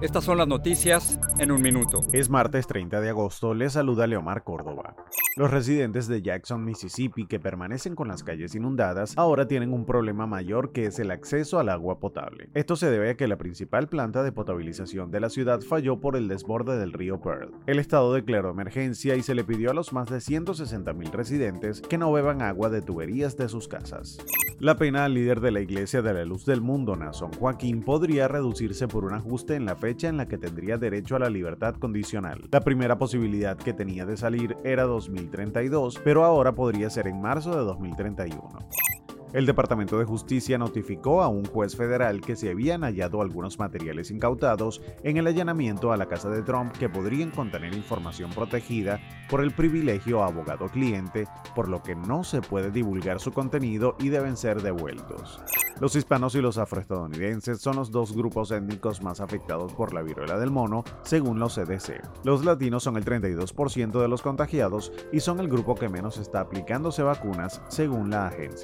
estas son las noticias en un minuto. Es martes 30 de agosto, les saluda Leomar Córdoba. Los residentes de Jackson, Mississippi, que permanecen con las calles inundadas, ahora tienen un problema mayor que es el acceso al agua potable. Esto se debe a que la principal planta de potabilización de la ciudad falló por el desborde del río Pearl. El estado declaró emergencia y se le pidió a los más de 160.000 residentes que no beban agua de tuberías de sus casas. La pena al líder de la Iglesia de la Luz del Mundo, Nason Joaquín, podría reducirse por un ajuste en la fecha en la que tendría derecho a la libertad condicional. La primera posibilidad que tenía de salir era 2032, pero ahora podría ser en marzo de 2031. El Departamento de Justicia notificó a un juez federal que se habían hallado algunos materiales incautados en el allanamiento a la casa de Trump que podrían contener información protegida por el privilegio abogado-cliente, por lo que no se puede divulgar su contenido y deben ser devueltos. Los hispanos y los afroestadounidenses son los dos grupos étnicos más afectados por la viruela del mono, según los CDC. Los latinos son el 32% de los contagiados y son el grupo que menos está aplicándose vacunas, según la agencia.